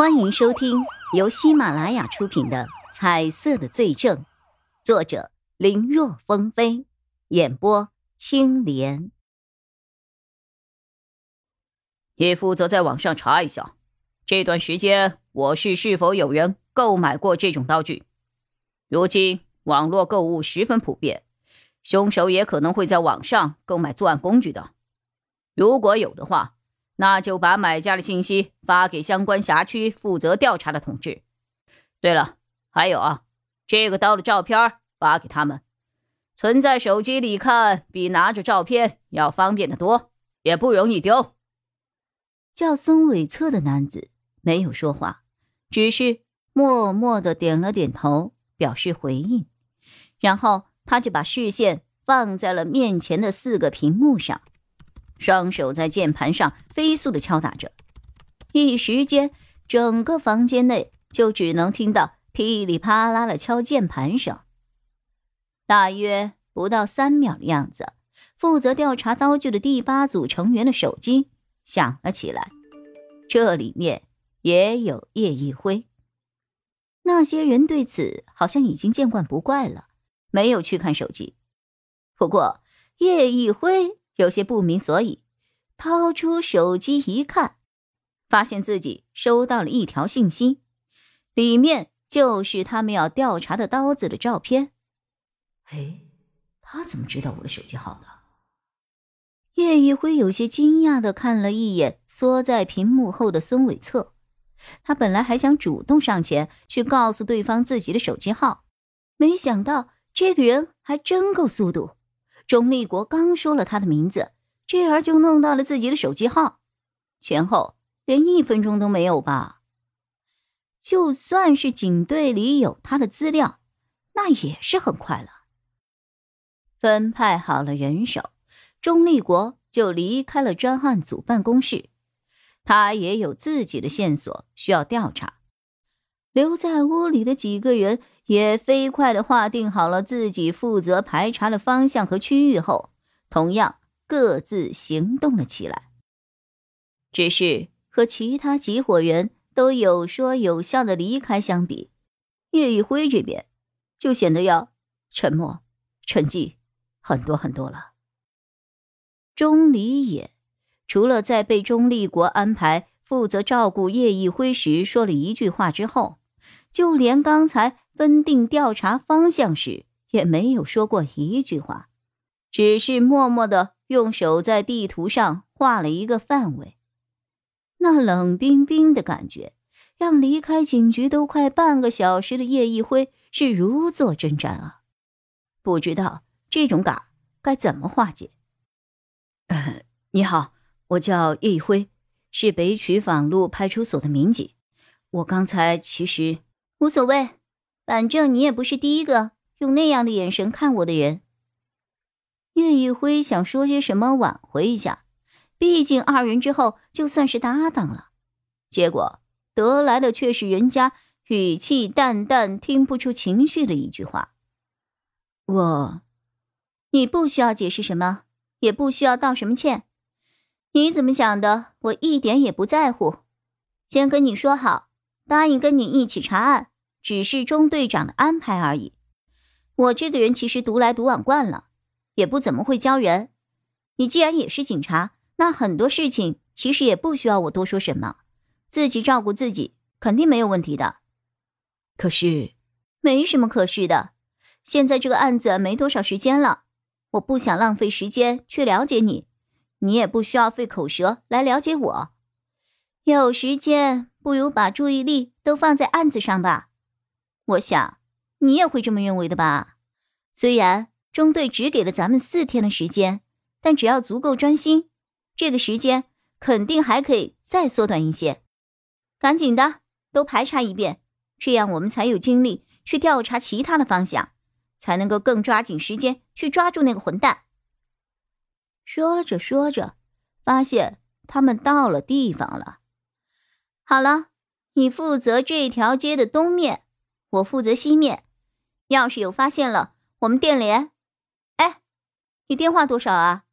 欢迎收听由喜马拉雅出品的《彩色的罪证》，作者林若风飞，演播青莲。叶负责在网上查一下，这段时间我市是否有人购买过这种刀具？如今网络购物十分普遍，凶手也可能会在网上购买作案工具的。如果有的话。那就把买家的信息发给相关辖区负责调查的同志。对了，还有啊，这个刀的照片发给他们，存在手机里看比拿着照片要方便的多，也不容易丢。叫孙伟策的男子没有说话，只是默默的点了点头，表示回应。然后他就把视线放在了面前的四个屏幕上。双手在键盘上飞速的敲打着，一时间，整个房间内就只能听到噼里啪啦的敲键盘声。大约不到三秒的样子，负责调查刀具的第八组成员的手机响了起来，这里面也有叶一辉。那些人对此好像已经见惯不怪了，没有去看手机。不过叶一辉。有些不明所以，掏出手机一看，发现自己收到了一条信息，里面就是他们要调查的刀子的照片。哎，他怎么知道我的手机号的？叶一辉有些惊讶的看了一眼缩在屏幕后的孙伟策，他本来还想主动上前去告诉对方自己的手机号，没想到这个人还真够速度。钟立国刚说了他的名字，这儿就弄到了自己的手机号，前后连一分钟都没有吧？就算是警队里有他的资料，那也是很快了。分派好了人手，钟立国就离开了专案组办公室。他也有自己的线索需要调查，留在屋里的几个人。也飞快的划定好了自己负责排查的方向和区域后，同样各自行动了起来。只是和其他几伙人都有说有笑的离开相比，叶一辉这边就显得要沉默、沉寂很多很多了。钟离也除了在被钟立国安排负责照顾叶一辉时说了一句话之后，就连刚才。分定调查方向时，也没有说过一句话，只是默默的用手在地图上画了一个范围。那冷冰冰的感觉，让离开警局都快半个小时的叶一辉是如坐针毡啊！不知道这种嘎该怎么化解。呃，你好，我叫叶一辉，是北曲坊路派出所的民警。我刚才其实无所谓。反正你也不是第一个用那样的眼神看我的人。叶一辉想说些什么挽回一下，毕竟二人之后就算是搭档了。结果得来的却是人家语气淡淡、听不出情绪的一句话：“我，你不需要解释什么，也不需要道什么歉。你怎么想的，我一点也不在乎。先跟你说好，答应跟你一起查案。”只是中队长的安排而已。我这个人其实独来独往惯了，也不怎么会教人。你既然也是警察，那很多事情其实也不需要我多说什么，自己照顾自己肯定没有问题的。可是，没什么可是的。现在这个案子没多少时间了，我不想浪费时间去了解你，你也不需要费口舌来了解我。有时间不如把注意力都放在案子上吧。我想，你也会这么认为的吧？虽然中队只给了咱们四天的时间，但只要足够专心，这个时间肯定还可以再缩短一些。赶紧的，都排查一遍，这样我们才有精力去调查其他的方向，才能够更抓紧时间去抓住那个混蛋。说着说着，发现他们到了地方了。好了，你负责这条街的东面。我负责熄灭，要是有发现了，我们电联。哎，你电话多少啊？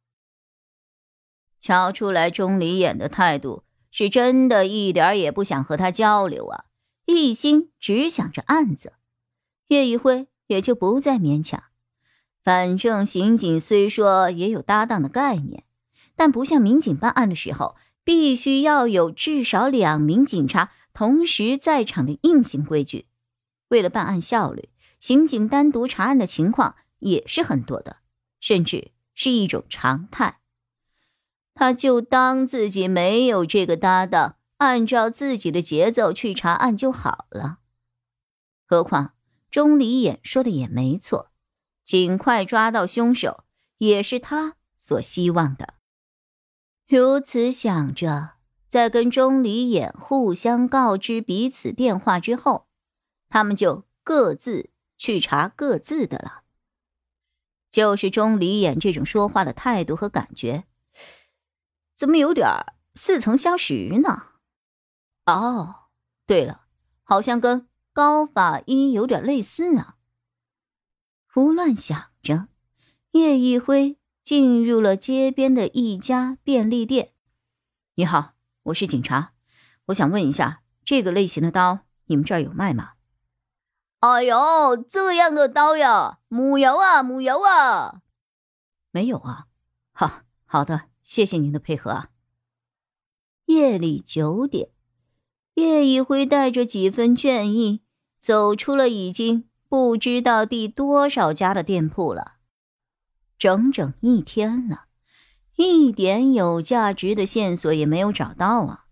瞧出来钟离眼的态度是真的一点也不想和他交流啊，一心只想着案子。叶一辉也就不再勉强，反正刑警虽说也有搭档的概念，但不像民警办案的时候，必须要有至少两名警察同时在场的硬性规矩。为了办案效率，刑警单独查案的情况也是很多的，甚至是一种常态。他就当自己没有这个搭档，按照自己的节奏去查案就好了。何况钟离眼说的也没错，尽快抓到凶手也是他所希望的。如此想着，在跟钟离眼互相告知彼此电话之后，他们就各自去查各自的了。就是钟离眼这种说话的态度和感觉。怎么有点似曾相识呢？哦，对了，好像跟高法医有点类似啊。胡乱想着，叶一辉进入了街边的一家便利店。你好，我是警察，我想问一下，这个类型的刀你们这儿有卖吗？哎呦，这样的刀呀，木有啊，木有啊，没有啊。好，好的。谢谢您的配合啊。夜里九点，叶一辉带着几分倦意走出了已经不知道第多少家的店铺了，整整一天了，一点有价值的线索也没有找到啊。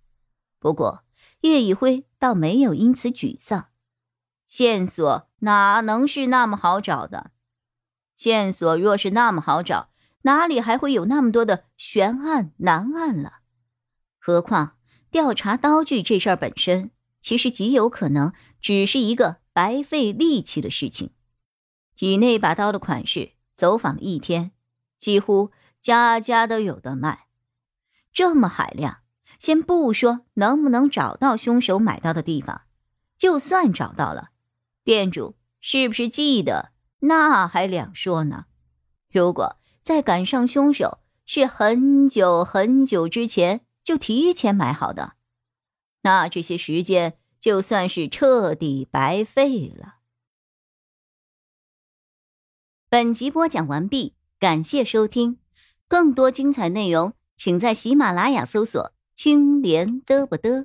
不过叶一辉倒没有因此沮丧，线索哪能是那么好找的？线索若是那么好找。哪里还会有那么多的悬案难案了？何况调查刀具这事儿本身，其实极有可能只是一个白费力气的事情。以那把刀的款式走访了一天，几乎家家都有的卖。这么海量，先不说能不能找到凶手买刀的地方，就算找到了，店主是不是记得，那还两说呢。如果再赶上凶手是很久很久之前就提前买好的，那这些时间就算是彻底白费了。本集播讲完毕，感谢收听，更多精彩内容请在喜马拉雅搜索“青莲嘚不嘚”。